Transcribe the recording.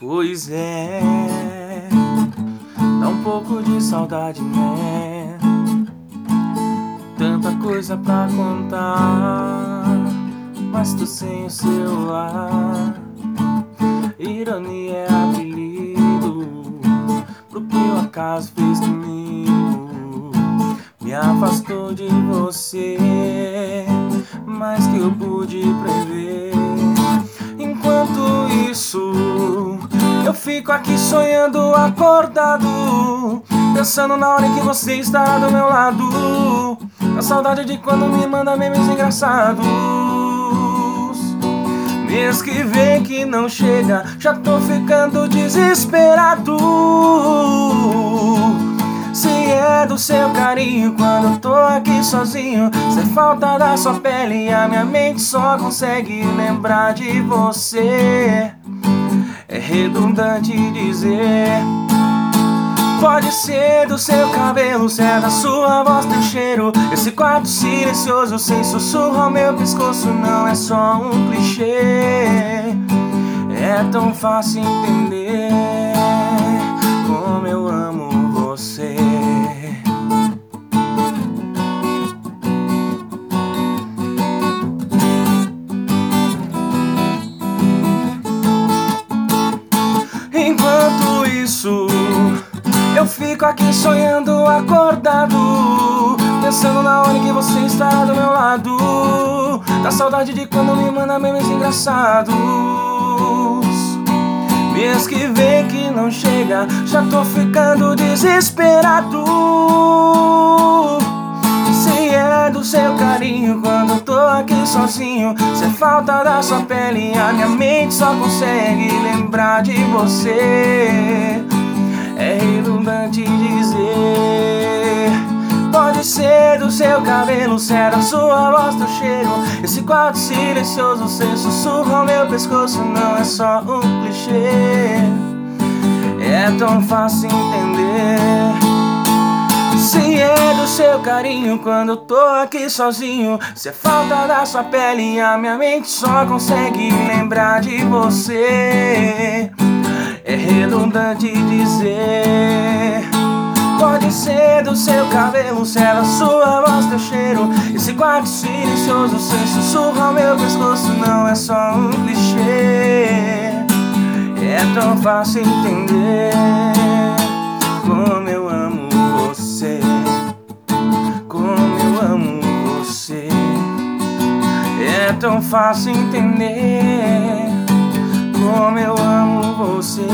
Pois é, dá um pouco de saudade, né? Tanta coisa pra contar, mas tô sem o celular. Ironia é apelido pro que o acaso fez comigo. Me afastou de você, mas que eu pude prever. Fico aqui sonhando acordado Pensando na hora em que você está do meu lado. A saudade de quando me manda memes engraçados. Mês que vem que não chega Já tô ficando desesperado. Se é do seu carinho quando tô aqui sozinho Se falta da sua pele a minha mente só consegue lembrar de você redundante dizer. Pode ser do seu cabelo, se é da sua voz tem cheiro. Esse quarto silencioso sem sussurro ao meu pescoço não é só um clichê. É tão fácil entender Eu fico aqui sonhando acordado Pensando na hora em que você está do meu lado. Da saudade de quando me manda memes engraçados. Mês que vem que não chega Já tô ficando desesperado tô aqui sozinho. Se falta da sua pele A minha mente só consegue lembrar de você. É redundante dizer Pode ser do seu cabelo, se é da sua voz, do cheiro. Esse quarto silencioso, sem sussurro ao meu pescoço Não é só um clichê. É tão fácil entender. Se do seu carinho quando tô aqui sozinho. Se é falta da sua pele, a minha mente só consegue lembrar de você. É redundante dizer Pode ser do seu cabelo, se é da sua voz, teu cheiro. Esse quarto silencioso, sem sussurro ao meu pescoço Não é só um clichê. É tão fácil entender Como É tão fácil entender como eu amo você.